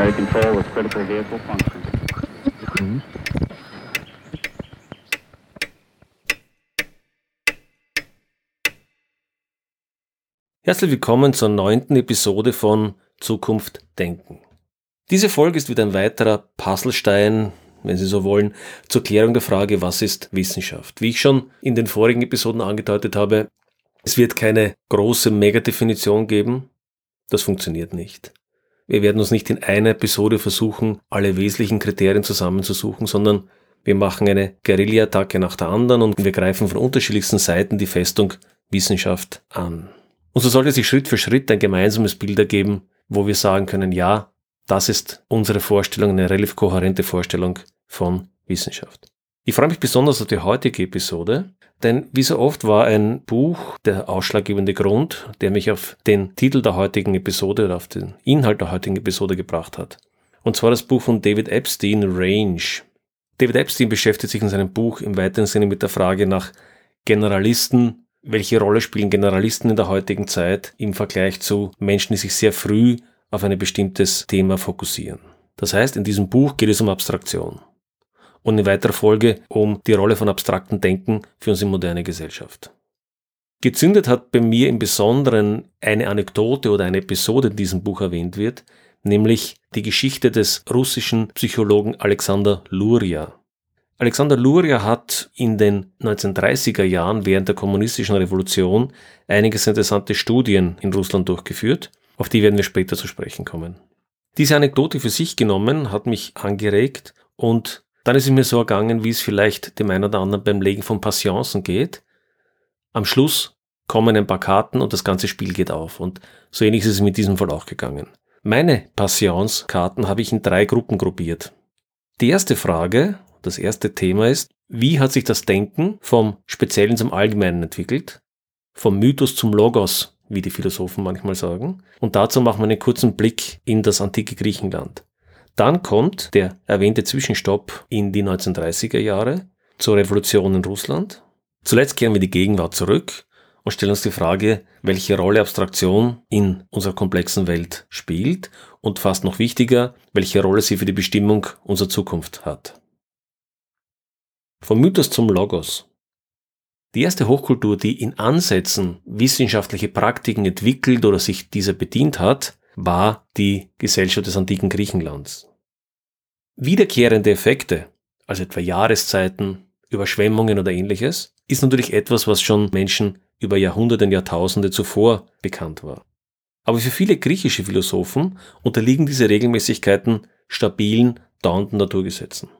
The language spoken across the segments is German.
primary control with critical vehicle function. Herzlich willkommen zur neunten Episode von Zukunft Denken. Diese Folge ist wieder ein weiterer Puzzlestein, wenn Sie so wollen, zur Klärung der Frage, was ist Wissenschaft? Wie ich schon in den vorigen Episoden angedeutet habe, es wird keine große Megadefinition geben. Das funktioniert nicht. Wir werden uns nicht in einer Episode versuchen, alle wesentlichen Kriterien zusammenzusuchen, sondern wir machen eine Guerilla-Attacke nach der anderen und wir greifen von unterschiedlichsten Seiten die Festung Wissenschaft an. Und so sollte sich Schritt für Schritt ein gemeinsames Bild ergeben, wo wir sagen können, ja, das ist unsere Vorstellung, eine relativ kohärente Vorstellung von Wissenschaft. Ich freue mich besonders auf die heutige Episode, denn wie so oft war ein Buch der ausschlaggebende Grund, der mich auf den Titel der heutigen Episode oder auf den Inhalt der heutigen Episode gebracht hat. Und zwar das Buch von David Epstein, Range. David Epstein beschäftigt sich in seinem Buch im weiteren Sinne mit der Frage nach Generalisten, welche Rolle spielen Generalisten in der heutigen Zeit im Vergleich zu Menschen, die sich sehr früh auf ein bestimmtes Thema fokussieren. Das heißt, in diesem Buch geht es um Abstraktion und in weiterer Folge um die Rolle von abstrakten Denken für unsere moderne Gesellschaft. Gezündet hat bei mir im Besonderen eine Anekdote oder eine Episode in diesem Buch erwähnt wird, nämlich die Geschichte des russischen Psychologen Alexander Luria. Alexander Luria hat in den 1930er Jahren während der kommunistischen Revolution einiges interessante Studien in Russland durchgeführt, auf die werden wir später zu sprechen kommen. Diese Anekdote für sich genommen hat mich angeregt und dann ist es mir so ergangen, wie es vielleicht dem einen oder anderen beim Legen von Passionsen geht. Am Schluss kommen ein paar Karten und das ganze Spiel geht auf. Und so ähnlich ist es mit diesem Fall auch gegangen. Meine Passionskarten habe ich in drei Gruppen gruppiert. Die erste Frage, das erste Thema ist, wie hat sich das Denken vom Speziellen zum Allgemeinen entwickelt? Vom Mythos zum Logos, wie die Philosophen manchmal sagen. Und dazu machen wir einen kurzen Blick in das antike Griechenland. Dann kommt der erwähnte Zwischenstopp in die 1930er Jahre zur Revolution in Russland. Zuletzt kehren wir die Gegenwart zurück und stellen uns die Frage, welche Rolle Abstraktion in unserer komplexen Welt spielt und fast noch wichtiger, welche Rolle sie für die Bestimmung unserer Zukunft hat. Vom Mythos zum Logos. Die erste Hochkultur, die in Ansätzen wissenschaftliche Praktiken entwickelt oder sich dieser bedient hat, war die Gesellschaft des antiken Griechenlands. Wiederkehrende Effekte, also etwa Jahreszeiten, Überschwemmungen oder ähnliches, ist natürlich etwas, was schon Menschen über Jahrhunderte und Jahrtausende zuvor bekannt war. Aber für viele griechische Philosophen unterliegen diese Regelmäßigkeiten stabilen, dauernden Naturgesetzen.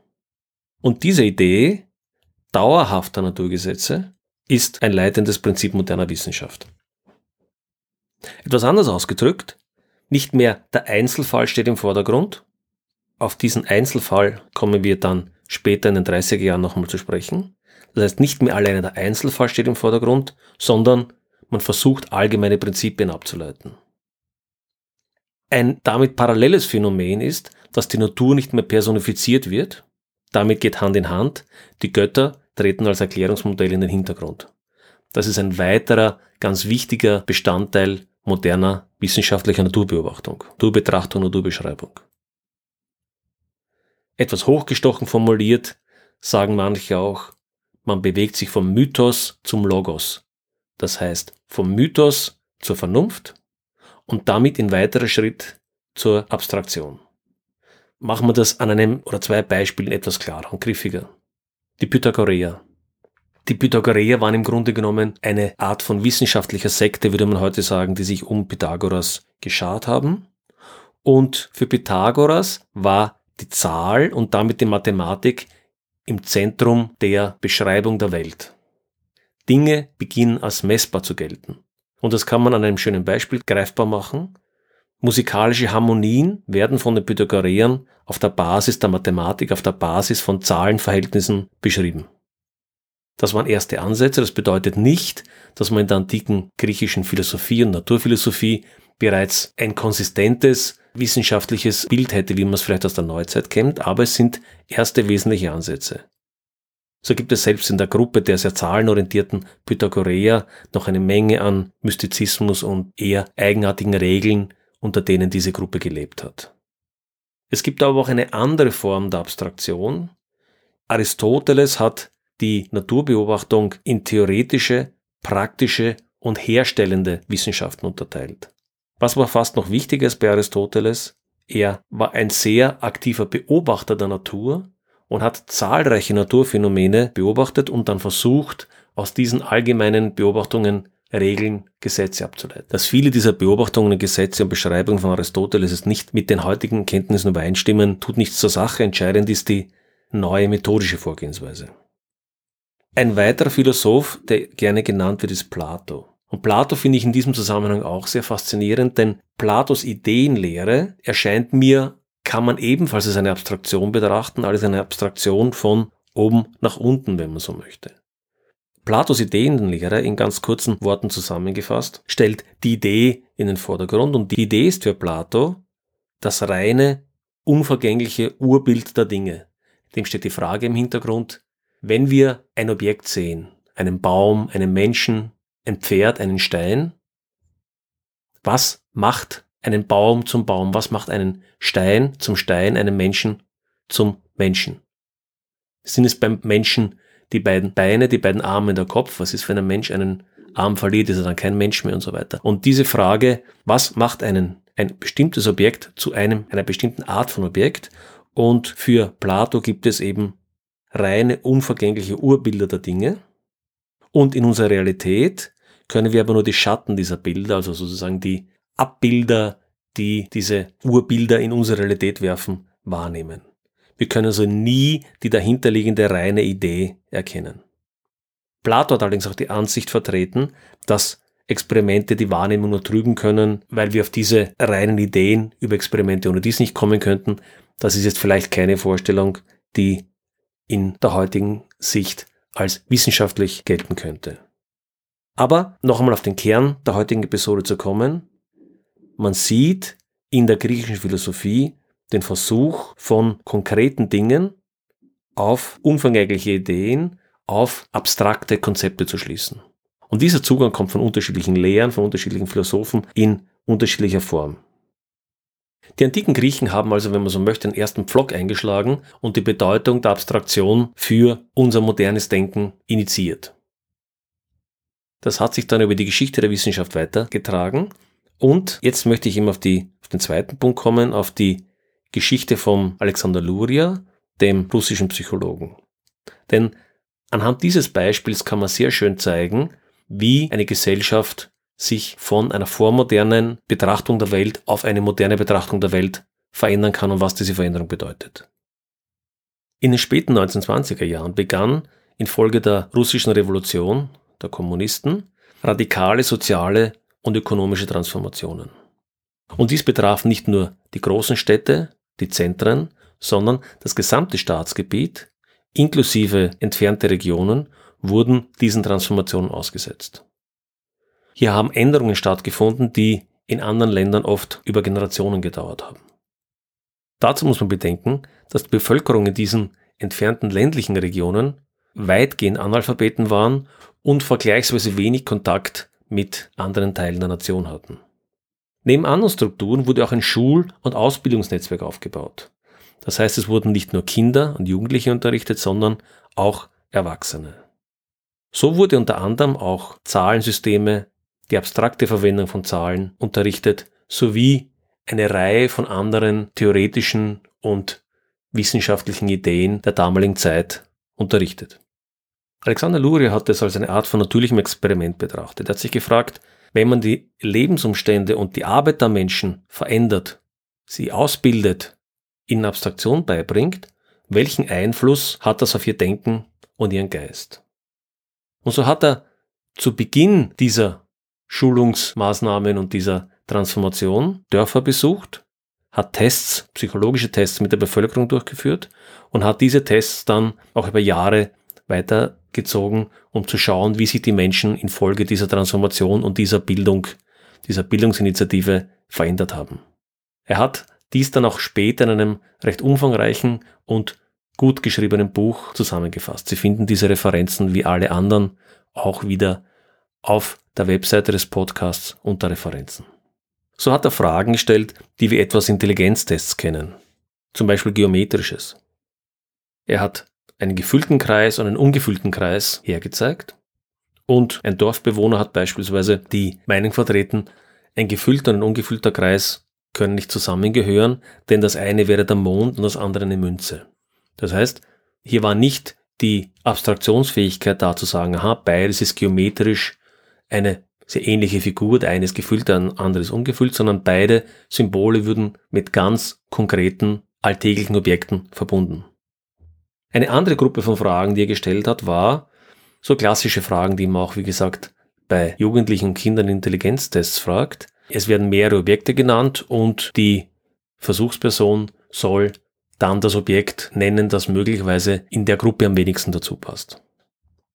Und diese Idee dauerhafter Naturgesetze ist ein leitendes Prinzip moderner Wissenschaft. Etwas anders ausgedrückt, nicht mehr der Einzelfall steht im Vordergrund. Auf diesen Einzelfall kommen wir dann später in den 30er Jahren nochmal zu sprechen. Das heißt, nicht mehr alleine der Einzelfall steht im Vordergrund, sondern man versucht allgemeine Prinzipien abzuleiten. Ein damit paralleles Phänomen ist, dass die Natur nicht mehr personifiziert wird. Damit geht Hand in Hand. Die Götter treten als Erklärungsmodell in den Hintergrund. Das ist ein weiterer ganz wichtiger Bestandteil moderner wissenschaftlicher Naturbeobachtung, Naturbetrachtung, Naturbeschreibung. Etwas hochgestochen formuliert sagen manche auch, man bewegt sich vom Mythos zum Logos. Das heißt, vom Mythos zur Vernunft und damit in weiterer Schritt zur Abstraktion. Machen wir das an einem oder zwei Beispielen etwas klarer und griffiger. Die Pythagoreer. Die Pythagoreer waren im Grunde genommen eine Art von wissenschaftlicher Sekte, würde man heute sagen, die sich um Pythagoras geschart haben. Und für Pythagoras war die Zahl und damit die Mathematik im Zentrum der Beschreibung der Welt. Dinge beginnen als messbar zu gelten. Und das kann man an einem schönen Beispiel greifbar machen. Musikalische Harmonien werden von den Pythagoreern auf der Basis der Mathematik, auf der Basis von Zahlenverhältnissen beschrieben. Das waren erste Ansätze. Das bedeutet nicht, dass man in der antiken griechischen Philosophie und Naturphilosophie bereits ein konsistentes wissenschaftliches Bild hätte, wie man es vielleicht aus der Neuzeit kennt, aber es sind erste wesentliche Ansätze. So gibt es selbst in der Gruppe der sehr zahlenorientierten Pythagoreer noch eine Menge an Mystizismus und eher eigenartigen Regeln, unter denen diese Gruppe gelebt hat. Es gibt aber auch eine andere Form der Abstraktion. Aristoteles hat die Naturbeobachtung in theoretische, praktische und herstellende Wissenschaften unterteilt. Was war fast noch wichtiger als bei Aristoteles? Er war ein sehr aktiver Beobachter der Natur und hat zahlreiche Naturphänomene beobachtet und dann versucht, aus diesen allgemeinen Beobachtungen Regeln, Gesetze abzuleiten. Dass viele dieser Beobachtungen, Gesetze und Beschreibungen von Aristoteles nicht mit den heutigen Kenntnissen übereinstimmen, tut nichts zur Sache. Entscheidend ist die neue methodische Vorgehensweise. Ein weiterer Philosoph, der gerne genannt wird, ist Plato. Und Plato finde ich in diesem Zusammenhang auch sehr faszinierend, denn Platos Ideenlehre erscheint mir, kann man ebenfalls als eine Abstraktion betrachten, als eine Abstraktion von oben nach unten, wenn man so möchte. Platos Ideenlehre in ganz kurzen Worten zusammengefasst stellt die Idee in den Vordergrund und die Idee ist für Plato das reine, unvergängliche Urbild der Dinge. Dem steht die Frage im Hintergrund, wenn wir ein Objekt sehen, einen Baum, einen Menschen, ein Pferd, einen Stein, was macht einen Baum zum Baum? Was macht einen Stein zum Stein, einen Menschen zum Menschen? Sind es beim Menschen die beiden Beine, die beiden Arme, der Kopf. Was ist, wenn ein Mensch einen Arm verliert, ist er dann kein Mensch mehr und so weiter. Und diese Frage, was macht einen, ein bestimmtes Objekt zu einem, einer bestimmten Art von Objekt? Und für Plato gibt es eben reine, unvergängliche Urbilder der Dinge. Und in unserer Realität können wir aber nur die Schatten dieser Bilder, also sozusagen die Abbilder, die diese Urbilder in unsere Realität werfen, wahrnehmen. Wir können also nie die dahinterliegende reine Idee erkennen. Plato hat allerdings auch die Ansicht vertreten, dass Experimente die Wahrnehmung nur trüben können, weil wir auf diese reinen Ideen über Experimente ohne dies nicht kommen könnten. Das ist jetzt vielleicht keine Vorstellung, die in der heutigen Sicht als wissenschaftlich gelten könnte. Aber noch einmal auf den Kern der heutigen Episode zu kommen. Man sieht in der griechischen Philosophie den Versuch von konkreten Dingen auf umfangreiche Ideen, auf abstrakte Konzepte zu schließen. Und dieser Zugang kommt von unterschiedlichen Lehren, von unterschiedlichen Philosophen in unterschiedlicher Form. Die antiken Griechen haben also, wenn man so möchte, den ersten Pflock eingeschlagen und die Bedeutung der Abstraktion für unser modernes Denken initiiert. Das hat sich dann über die Geschichte der Wissenschaft weitergetragen. Und jetzt möchte ich eben auf, die, auf den zweiten Punkt kommen, auf die Geschichte vom Alexander Luria, dem russischen Psychologen. Denn anhand dieses Beispiels kann man sehr schön zeigen, wie eine Gesellschaft sich von einer vormodernen Betrachtung der Welt auf eine moderne Betrachtung der Welt verändern kann und was diese Veränderung bedeutet. In den späten 1920er Jahren begann infolge der russischen Revolution der Kommunisten radikale soziale und ökonomische Transformationen. Und dies betraf nicht nur die großen Städte, die Zentren, sondern das gesamte Staatsgebiet inklusive entfernte Regionen wurden diesen Transformationen ausgesetzt. Hier haben Änderungen stattgefunden, die in anderen Ländern oft über Generationen gedauert haben. Dazu muss man bedenken, dass die Bevölkerung in diesen entfernten ländlichen Regionen weitgehend Analphabeten waren und vergleichsweise wenig Kontakt mit anderen Teilen der Nation hatten. Neben anderen Strukturen wurde auch ein Schul- und Ausbildungsnetzwerk aufgebaut. Das heißt, es wurden nicht nur Kinder und Jugendliche unterrichtet, sondern auch Erwachsene. So wurde unter anderem auch Zahlensysteme, die abstrakte Verwendung von Zahlen unterrichtet, sowie eine Reihe von anderen theoretischen und wissenschaftlichen Ideen der damaligen Zeit unterrichtet. Alexander Luria hat es als eine Art von natürlichem Experiment betrachtet. Er hat sich gefragt, wenn man die Lebensumstände und die Arbeit der Menschen verändert, sie ausbildet, ihnen Abstraktion beibringt, welchen Einfluss hat das auf ihr Denken und ihren Geist? Und so hat er zu Beginn dieser Schulungsmaßnahmen und dieser Transformation Dörfer besucht, hat Tests, psychologische Tests mit der Bevölkerung durchgeführt und hat diese Tests dann auch über Jahre weitergezogen, um zu schauen, wie sich die Menschen infolge dieser Transformation und dieser Bildung, dieser Bildungsinitiative verändert haben. Er hat dies dann auch später in einem recht umfangreichen und gut geschriebenen Buch zusammengefasst. Sie finden diese Referenzen wie alle anderen auch wieder auf der Webseite des Podcasts unter Referenzen. So hat er Fragen gestellt, die wir etwas Intelligenztests kennen. zum Beispiel geometrisches. Er hat einen gefüllten Kreis und einen ungefüllten Kreis hergezeigt. Und ein Dorfbewohner hat beispielsweise die Meinung vertreten, ein gefüllter und ein ungefüllter Kreis können nicht zusammengehören, denn das eine wäre der Mond und das andere eine Münze. Das heißt, hier war nicht die Abstraktionsfähigkeit da zu sagen, aha, beides ist geometrisch eine sehr ähnliche Figur, der eine ist gefüllt, der andere ist ungefüllt, sondern beide Symbole würden mit ganz konkreten alltäglichen Objekten verbunden. Eine andere Gruppe von Fragen, die er gestellt hat, war so klassische Fragen, die man auch, wie gesagt, bei Jugendlichen und Kindern Intelligenztests fragt. Es werden mehrere Objekte genannt und die Versuchsperson soll dann das Objekt nennen, das möglicherweise in der Gruppe am wenigsten dazu passt.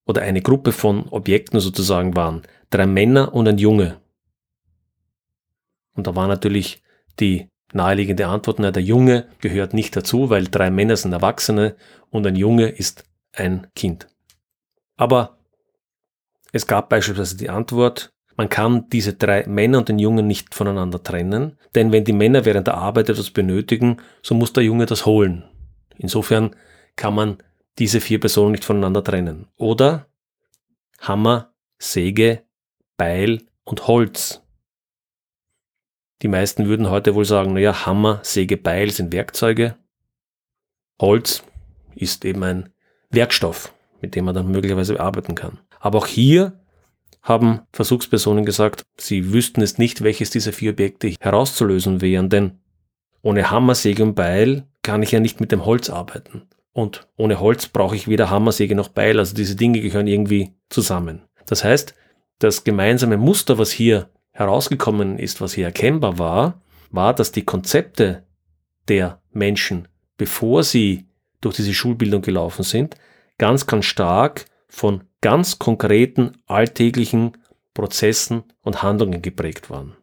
Oder eine Gruppe von Objekten sozusagen waren drei Männer und ein Junge. Und da war natürlich die naheliegende Antwort, na, der Junge gehört nicht dazu, weil drei Männer sind Erwachsene und ein Junge ist ein Kind. Aber es gab beispielsweise die Antwort, man kann diese drei Männer und den Jungen nicht voneinander trennen, denn wenn die Männer während der Arbeit etwas benötigen, so muss der Junge das holen. Insofern kann man diese vier Personen nicht voneinander trennen. Oder Hammer, Säge, Beil und Holz. Die meisten würden heute wohl sagen, naja, Hammer, Säge, Beil sind Werkzeuge. Holz ist eben ein Werkstoff, mit dem man dann möglicherweise arbeiten kann. Aber auch hier haben Versuchspersonen gesagt, sie wüssten es nicht, welches dieser vier Objekte herauszulösen wären, denn ohne Hammer, Säge und Beil kann ich ja nicht mit dem Holz arbeiten. Und ohne Holz brauche ich weder Hammer, Säge noch Beil, also diese Dinge gehören irgendwie zusammen. Das heißt, das gemeinsame Muster, was hier herausgekommen ist, was hier erkennbar war, war, dass die Konzepte der Menschen, bevor sie durch diese Schulbildung gelaufen sind, ganz, ganz stark von ganz konkreten alltäglichen Prozessen und Handlungen geprägt waren.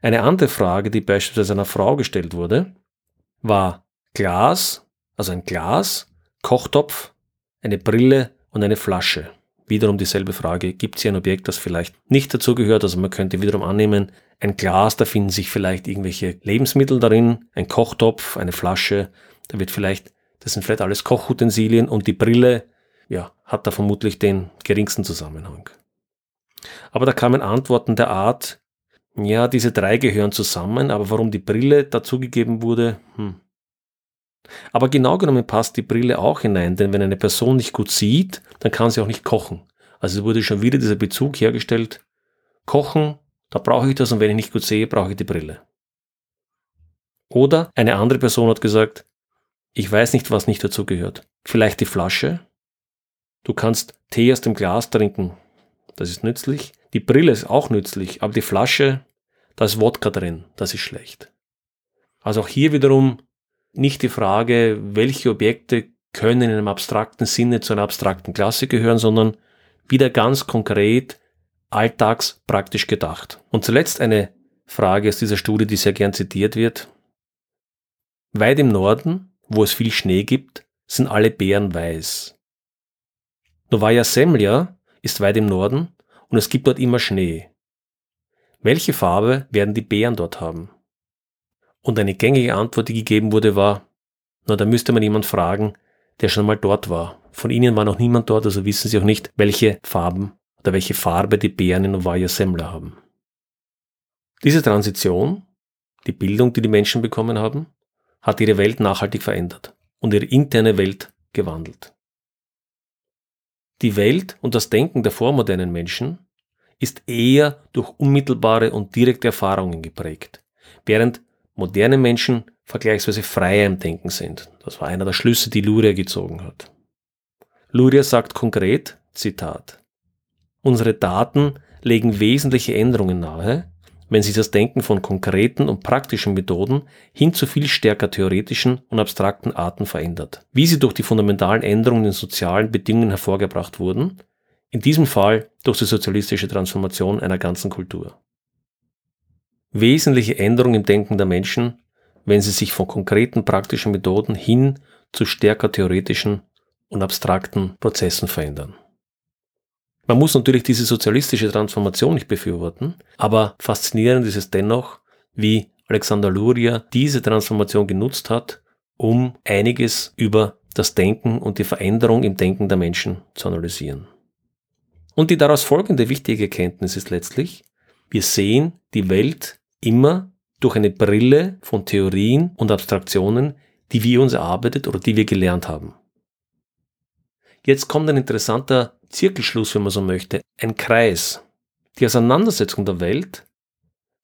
Eine andere Frage, die beispielsweise einer Frau gestellt wurde, war Glas, also ein Glas, Kochtopf, eine Brille und eine Flasche. Wiederum dieselbe Frage, gibt es hier ein Objekt, das vielleicht nicht dazugehört? Also man könnte wiederum annehmen, ein Glas, da finden sich vielleicht irgendwelche Lebensmittel darin, ein Kochtopf, eine Flasche, da wird vielleicht, das sind vielleicht alles Kochutensilien und die Brille, ja, hat da vermutlich den geringsten Zusammenhang. Aber da kamen Antworten der Art, ja, diese drei gehören zusammen, aber warum die Brille dazugegeben wurde, hm. Aber genau genommen passt die Brille auch hinein, denn wenn eine Person nicht gut sieht, dann kann sie auch nicht kochen. Also wurde schon wieder dieser Bezug hergestellt, kochen, da brauche ich das und wenn ich nicht gut sehe, brauche ich die Brille. Oder eine andere Person hat gesagt, ich weiß nicht, was nicht dazu gehört. Vielleicht die Flasche, Du kannst Tee aus dem Glas trinken. Das ist nützlich. Die Brille ist auch nützlich, aber die Flasche, da ist Wodka drin. Das ist schlecht. Also auch hier wiederum nicht die Frage, welche Objekte können in einem abstrakten Sinne zu einer abstrakten Klasse gehören, sondern wieder ganz konkret alltagspraktisch gedacht. Und zuletzt eine Frage aus dieser Studie, die sehr gern zitiert wird. Weit im Norden, wo es viel Schnee gibt, sind alle Beeren weiß. Novaya Semlja ist weit im Norden und es gibt dort immer Schnee. Welche Farbe werden die Bären dort haben? Und eine gängige Antwort, die gegeben wurde, war, na, da müsste man jemand fragen, der schon mal dort war. Von Ihnen war noch niemand dort, also wissen Sie auch nicht, welche Farben oder welche Farbe die Bären in Novaya Semlja haben. Diese Transition, die Bildung, die die Menschen bekommen haben, hat ihre Welt nachhaltig verändert und ihre interne Welt gewandelt. Die Welt und das Denken der vormodernen Menschen ist eher durch unmittelbare und direkte Erfahrungen geprägt, während moderne Menschen vergleichsweise freier im Denken sind. Das war einer der Schlüsse, die Luria gezogen hat. Luria sagt konkret, Zitat, Unsere Daten legen wesentliche Änderungen nahe, wenn sich das Denken von konkreten und praktischen Methoden hin zu viel stärker theoretischen und abstrakten Arten verändert, wie sie durch die fundamentalen Änderungen in sozialen Bedingungen hervorgebracht wurden, in diesem Fall durch die sozialistische Transformation einer ganzen Kultur. Wesentliche Änderungen im Denken der Menschen, wenn sie sich von konkreten praktischen Methoden hin zu stärker theoretischen und abstrakten Prozessen verändern. Man muss natürlich diese sozialistische Transformation nicht befürworten, aber faszinierend ist es dennoch, wie Alexander Luria diese Transformation genutzt hat, um einiges über das Denken und die Veränderung im Denken der Menschen zu analysieren. Und die daraus folgende wichtige Erkenntnis ist letztlich, wir sehen die Welt immer durch eine Brille von Theorien und Abstraktionen, die wir uns erarbeitet oder die wir gelernt haben. Jetzt kommt ein interessanter Zirkelschluss, wenn man so möchte, ein Kreis. Die Auseinandersetzung der Welt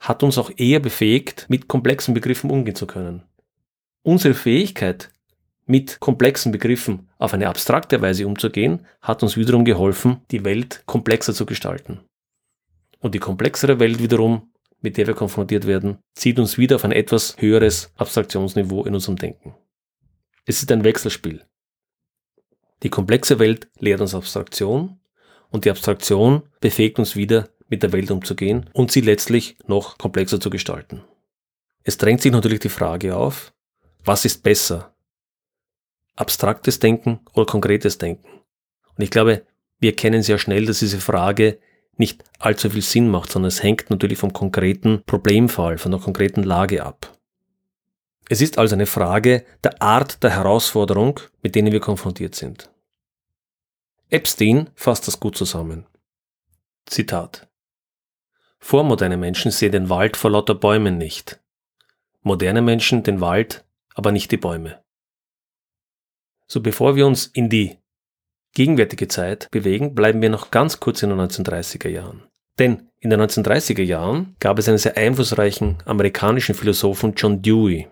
hat uns auch eher befähigt, mit komplexen Begriffen umgehen zu können. Unsere Fähigkeit, mit komplexen Begriffen auf eine abstrakte Weise umzugehen, hat uns wiederum geholfen, die Welt komplexer zu gestalten. Und die komplexere Welt wiederum, mit der wir konfrontiert werden, zieht uns wieder auf ein etwas höheres Abstraktionsniveau in unserem Denken. Es ist ein Wechselspiel. Die komplexe Welt lehrt uns Abstraktion und die Abstraktion befähigt uns wieder, mit der Welt umzugehen und sie letztlich noch komplexer zu gestalten. Es drängt sich natürlich die Frage auf, was ist besser? Abstraktes Denken oder konkretes Denken? Und ich glaube, wir kennen sehr schnell, dass diese Frage nicht allzu viel Sinn macht, sondern es hängt natürlich vom konkreten Problemfall, von der konkreten Lage ab. Es ist also eine Frage der Art der Herausforderung, mit denen wir konfrontiert sind. Epstein fasst das gut zusammen. Zitat. Vormoderne Menschen sehen den Wald vor lauter Bäumen nicht. Moderne Menschen den Wald, aber nicht die Bäume. So bevor wir uns in die gegenwärtige Zeit bewegen, bleiben wir noch ganz kurz in den 1930er Jahren. Denn in den 1930er Jahren gab es einen sehr einflussreichen amerikanischen Philosophen John Dewey.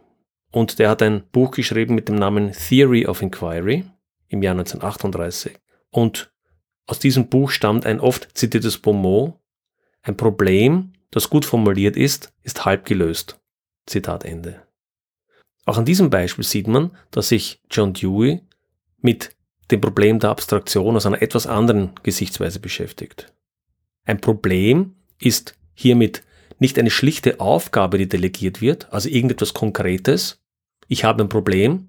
Und der hat ein Buch geschrieben mit dem Namen Theory of Inquiry im Jahr 1938. Und aus diesem Buch stammt ein oft zitiertes Bonmot, ein Problem, das gut formuliert ist, ist halb gelöst. Zitat Ende. Auch an diesem Beispiel sieht man, dass sich John Dewey mit dem Problem der Abstraktion aus einer etwas anderen Gesichtsweise beschäftigt. Ein Problem ist hiermit nicht eine schlichte Aufgabe, die delegiert wird, also irgendetwas Konkretes. Ich habe ein Problem,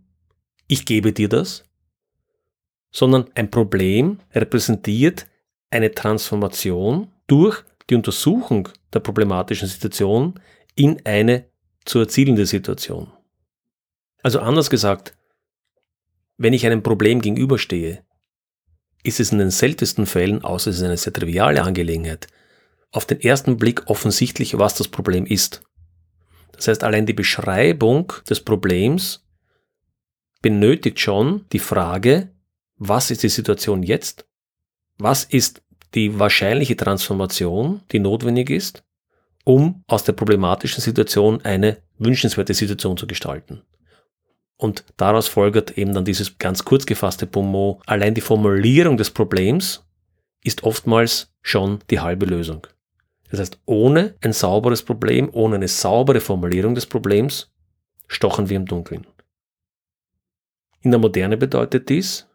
ich gebe dir das, sondern ein Problem repräsentiert eine Transformation durch die Untersuchung der problematischen Situation in eine zu erzielende Situation. Also anders gesagt, wenn ich einem Problem gegenüberstehe, ist es in den seltensten Fällen, außer es ist eine sehr triviale Angelegenheit, auf den ersten Blick offensichtlich, was das Problem ist. Das heißt, allein die Beschreibung des Problems benötigt schon die Frage, was ist die Situation jetzt? Was ist die wahrscheinliche Transformation, die notwendig ist, um aus der problematischen Situation eine wünschenswerte Situation zu gestalten? Und daraus folgert eben dann dieses ganz kurz gefasste Bonmot, allein die Formulierung des Problems ist oftmals schon die halbe Lösung. Das heißt, ohne ein sauberes Problem, ohne eine saubere Formulierung des Problems, stochen wir im Dunkeln. In der Moderne bedeutet dies,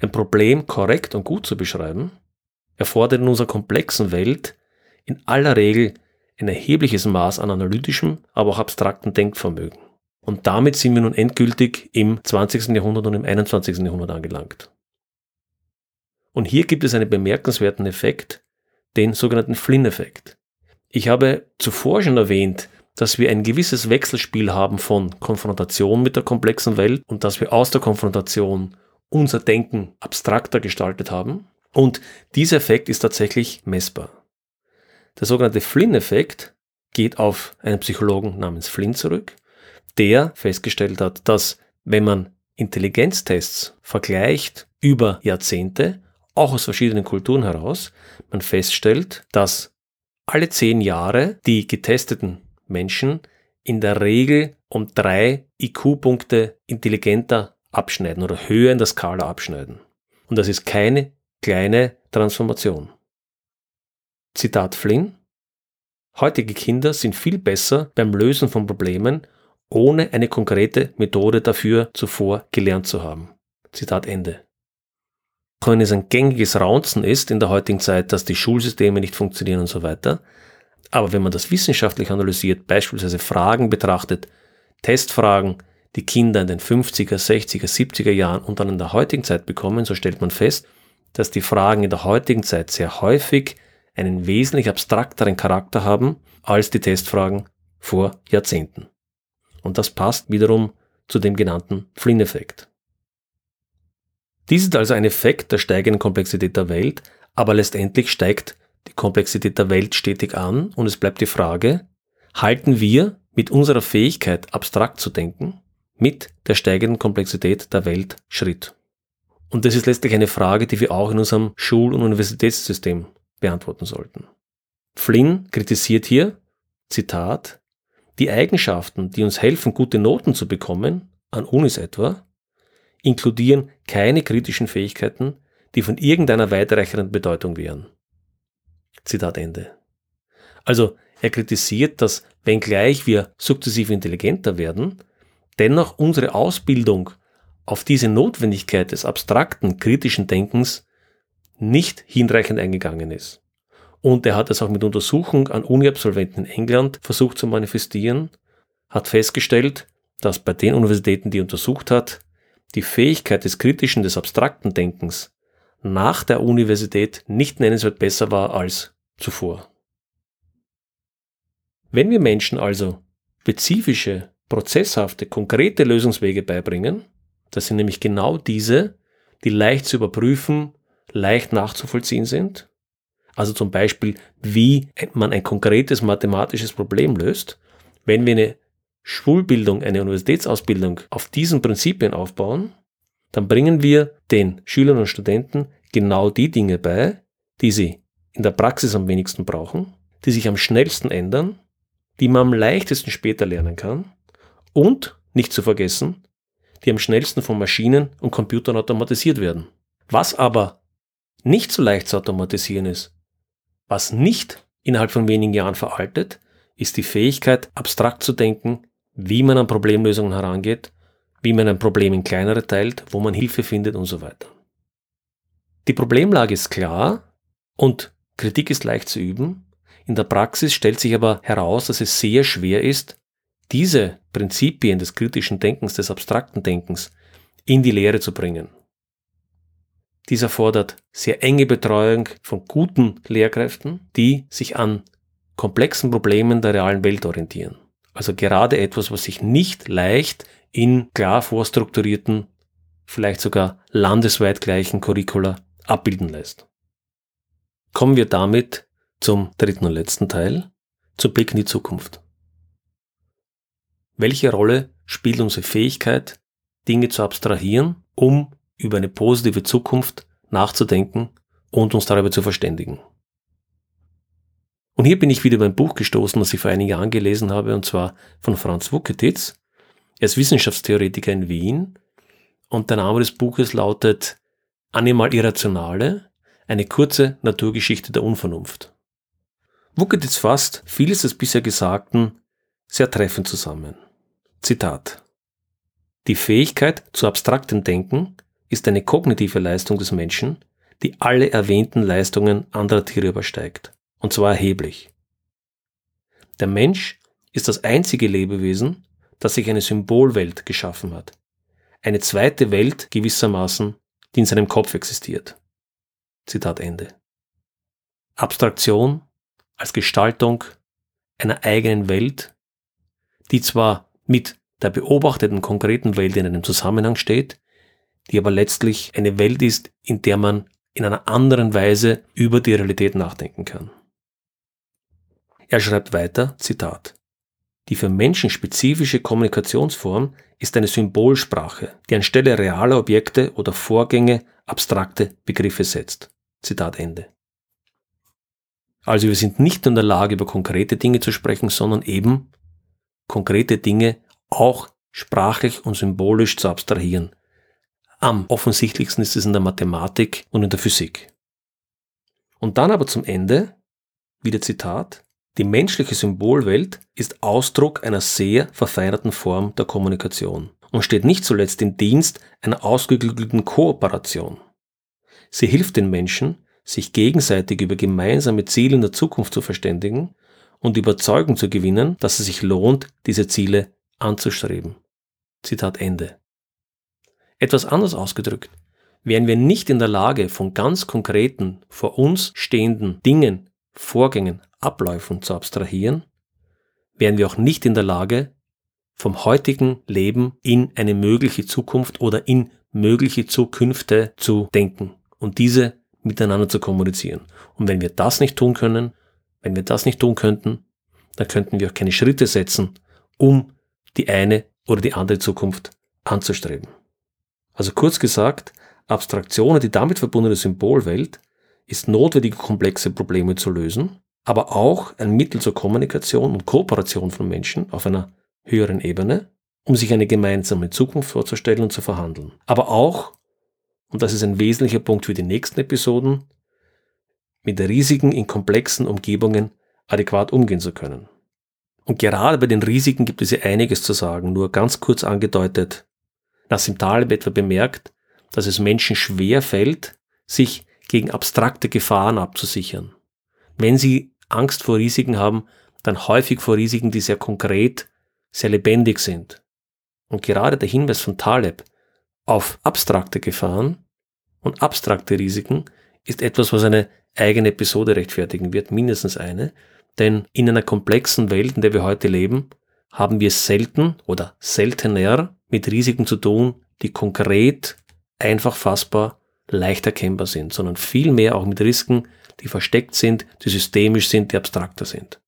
ein Problem korrekt und gut zu beschreiben, erfordert in unserer komplexen Welt in aller Regel ein erhebliches Maß an analytischem, aber auch abstrakten Denkvermögen. Und damit sind wir nun endgültig im 20. Jahrhundert und im 21. Jahrhundert angelangt. Und hier gibt es einen bemerkenswerten Effekt, den sogenannten Flynn-Effekt. Ich habe zuvor schon erwähnt, dass wir ein gewisses Wechselspiel haben von Konfrontation mit der komplexen Welt und dass wir aus der Konfrontation unser Denken abstrakter gestaltet haben. Und dieser Effekt ist tatsächlich messbar. Der sogenannte Flynn-Effekt geht auf einen Psychologen namens Flynn zurück, der festgestellt hat, dass wenn man Intelligenztests vergleicht über Jahrzehnte, auch aus verschiedenen Kulturen heraus, man feststellt, dass alle zehn Jahre die getesteten Menschen in der Regel um drei IQ-Punkte intelligenter abschneiden oder höher in der Skala abschneiden. Und das ist keine kleine Transformation. Zitat Flynn. Heutige Kinder sind viel besser beim Lösen von Problemen, ohne eine konkrete Methode dafür zuvor gelernt zu haben. Zitat Ende. Auch wenn es ein gängiges Raunzen ist in der heutigen Zeit, dass die Schulsysteme nicht funktionieren und so weiter, aber wenn man das wissenschaftlich analysiert, beispielsweise Fragen betrachtet, Testfragen, die Kinder in den 50er, 60er, 70er Jahren und dann in der heutigen Zeit bekommen, so stellt man fest, dass die Fragen in der heutigen Zeit sehr häufig einen wesentlich abstrakteren Charakter haben als die Testfragen vor Jahrzehnten. Und das passt wiederum zu dem genannten Flynn-Effekt. Dies ist also ein Effekt der steigenden Komplexität der Welt, aber letztendlich steigt die Komplexität der Welt stetig an und es bleibt die Frage, halten wir mit unserer Fähigkeit, abstrakt zu denken, mit der steigenden Komplexität der Welt Schritt? Und das ist letztlich eine Frage, die wir auch in unserem Schul- und Universitätssystem beantworten sollten. Flynn kritisiert hier, Zitat, die Eigenschaften, die uns helfen, gute Noten zu bekommen, an Unis etwa, inkludieren keine kritischen Fähigkeiten, die von irgendeiner weitreichenden Bedeutung wären. Zitat Ende. Also er kritisiert, dass wenngleich wir sukzessiv intelligenter werden, dennoch unsere Ausbildung auf diese Notwendigkeit des abstrakten, kritischen Denkens nicht hinreichend eingegangen ist. Und er hat es auch mit Untersuchung an Uni-Absolventen in England versucht zu manifestieren, hat festgestellt, dass bei den Universitäten, die er untersucht hat, die Fähigkeit des kritischen, des abstrakten Denkens nach der Universität nicht nennenswert besser war als zuvor. Wenn wir Menschen also spezifische, prozesshafte, konkrete Lösungswege beibringen, das sind nämlich genau diese, die leicht zu überprüfen, leicht nachzuvollziehen sind, also zum Beispiel, wie man ein konkretes mathematisches Problem löst, wenn wir eine Schulbildung, eine Universitätsausbildung auf diesen Prinzipien aufbauen, dann bringen wir den Schülern und Studenten genau die Dinge bei, die sie in der Praxis am wenigsten brauchen, die sich am schnellsten ändern, die man am leichtesten später lernen kann und, nicht zu vergessen, die am schnellsten von Maschinen und Computern automatisiert werden. Was aber nicht so leicht zu automatisieren ist, was nicht innerhalb von wenigen Jahren veraltet, ist die Fähigkeit, abstrakt zu denken, wie man an Problemlösungen herangeht, wie man ein Problem in kleinere teilt, wo man Hilfe findet und so weiter. Die Problemlage ist klar und Kritik ist leicht zu üben. In der Praxis stellt sich aber heraus, dass es sehr schwer ist, diese Prinzipien des kritischen Denkens, des abstrakten Denkens in die Lehre zu bringen. Dies erfordert sehr enge Betreuung von guten Lehrkräften, die sich an komplexen Problemen der realen Welt orientieren. Also gerade etwas, was sich nicht leicht in klar vorstrukturierten, vielleicht sogar landesweit gleichen Curricula abbilden lässt. Kommen wir damit zum dritten und letzten Teil, zum Blick in die Zukunft. Welche Rolle spielt unsere Fähigkeit, Dinge zu abstrahieren, um über eine positive Zukunft nachzudenken und uns darüber zu verständigen? Und hier bin ich wieder ein Buch gestoßen, das ich vor einigen Jahren gelesen habe, und zwar von Franz Wuketitz. Er ist Wissenschaftstheoretiker in Wien und der Name des Buches lautet Animal Irrationale, eine kurze Naturgeschichte der Unvernunft. Wuketitz fasst vieles des bisher Gesagten sehr treffend zusammen. Zitat. Die Fähigkeit zu abstraktem Denken ist eine kognitive Leistung des Menschen, die alle erwähnten Leistungen anderer Tiere übersteigt, und zwar erheblich. Der Mensch ist das einzige Lebewesen, das sich eine Symbolwelt geschaffen hat, eine zweite Welt gewissermaßen, die in seinem Kopf existiert. Zitat Ende. Abstraktion als Gestaltung einer eigenen Welt, die zwar mit der beobachteten konkreten Welt in einem Zusammenhang steht, die aber letztlich eine Welt ist, in der man in einer anderen Weise über die Realität nachdenken kann. Er schreibt weiter, Zitat, die für Menschen spezifische Kommunikationsform ist eine Symbolsprache, die anstelle realer Objekte oder Vorgänge abstrakte Begriffe setzt. Zitat Ende. Also wir sind nicht in der Lage, über konkrete Dinge zu sprechen, sondern eben konkrete Dinge auch sprachlich und symbolisch zu abstrahieren. Am offensichtlichsten ist es in der Mathematik und in der Physik. Und dann aber zum Ende, wieder Zitat, die menschliche Symbolwelt ist Ausdruck einer sehr verfeinerten Form der Kommunikation und steht nicht zuletzt im Dienst einer ausgeklügelten Kooperation. Sie hilft den Menschen, sich gegenseitig über gemeinsame Ziele in der Zukunft zu verständigen und Überzeugung zu gewinnen, dass es sich lohnt, diese Ziele anzustreben. Zitat Ende. Etwas anders ausgedrückt, wären wir nicht in der Lage, von ganz konkreten, vor uns stehenden Dingen, Vorgängen, Abläufen zu abstrahieren, wären wir auch nicht in der Lage, vom heutigen Leben in eine mögliche Zukunft oder in mögliche Zukünfte zu denken und diese miteinander zu kommunizieren. Und wenn wir das nicht tun können, wenn wir das nicht tun könnten, dann könnten wir auch keine Schritte setzen, um die eine oder die andere Zukunft anzustreben. Also kurz gesagt, Abstraktion und die damit verbundene Symbolwelt ist notwendig, komplexe Probleme zu lösen, aber auch ein Mittel zur Kommunikation und Kooperation von Menschen auf einer höheren Ebene, um sich eine gemeinsame Zukunft vorzustellen und zu verhandeln. Aber auch, und das ist ein wesentlicher Punkt für die nächsten Episoden, mit Risiken in komplexen Umgebungen adäquat umgehen zu können. Und gerade bei den Risiken gibt es ja einiges zu sagen, nur ganz kurz angedeutet. Nassim Taleb etwa bemerkt, dass es Menschen schwer fällt, sich gegen abstrakte Gefahren abzusichern. Wenn sie Angst vor Risiken haben, dann häufig vor Risiken, die sehr konkret, sehr lebendig sind. Und gerade der Hinweis von Taleb auf abstrakte Gefahren und abstrakte Risiken ist etwas, was eine eigene Episode rechtfertigen wird, mindestens eine, denn in einer komplexen Welt, in der wir heute leben, haben wir selten oder seltener mit Risiken zu tun, die konkret, einfach fassbar, leicht erkennbar sind, sondern vielmehr auch mit Risiken, die versteckt sind, die systemisch sind, die abstrakter sind.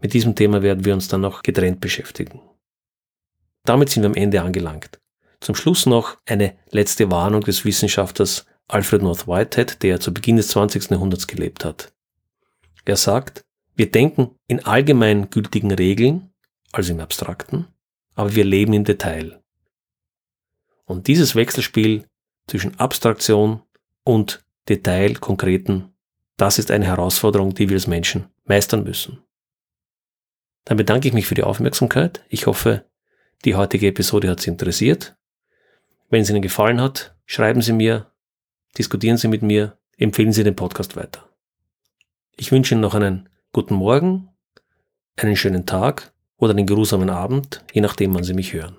Mit diesem Thema werden wir uns dann noch getrennt beschäftigen. Damit sind wir am Ende angelangt. Zum Schluss noch eine letzte Warnung des Wissenschaftlers Alfred North Whitehead, der zu Beginn des 20. Jahrhunderts gelebt hat. Er sagt, wir denken in allgemein gültigen Regeln, also im Abstrakten, aber wir leben im Detail. Und dieses Wechselspiel zwischen Abstraktion und Detail, konkreten, das ist eine Herausforderung, die wir als Menschen meistern müssen. Dann bedanke ich mich für die Aufmerksamkeit. Ich hoffe, die heutige Episode hat Sie interessiert. Wenn es Ihnen gefallen hat, schreiben Sie mir, diskutieren Sie mit mir, empfehlen Sie den Podcast weiter. Ich wünsche Ihnen noch einen guten Morgen, einen schönen Tag oder einen geruhsamen Abend, je nachdem, wann Sie mich hören.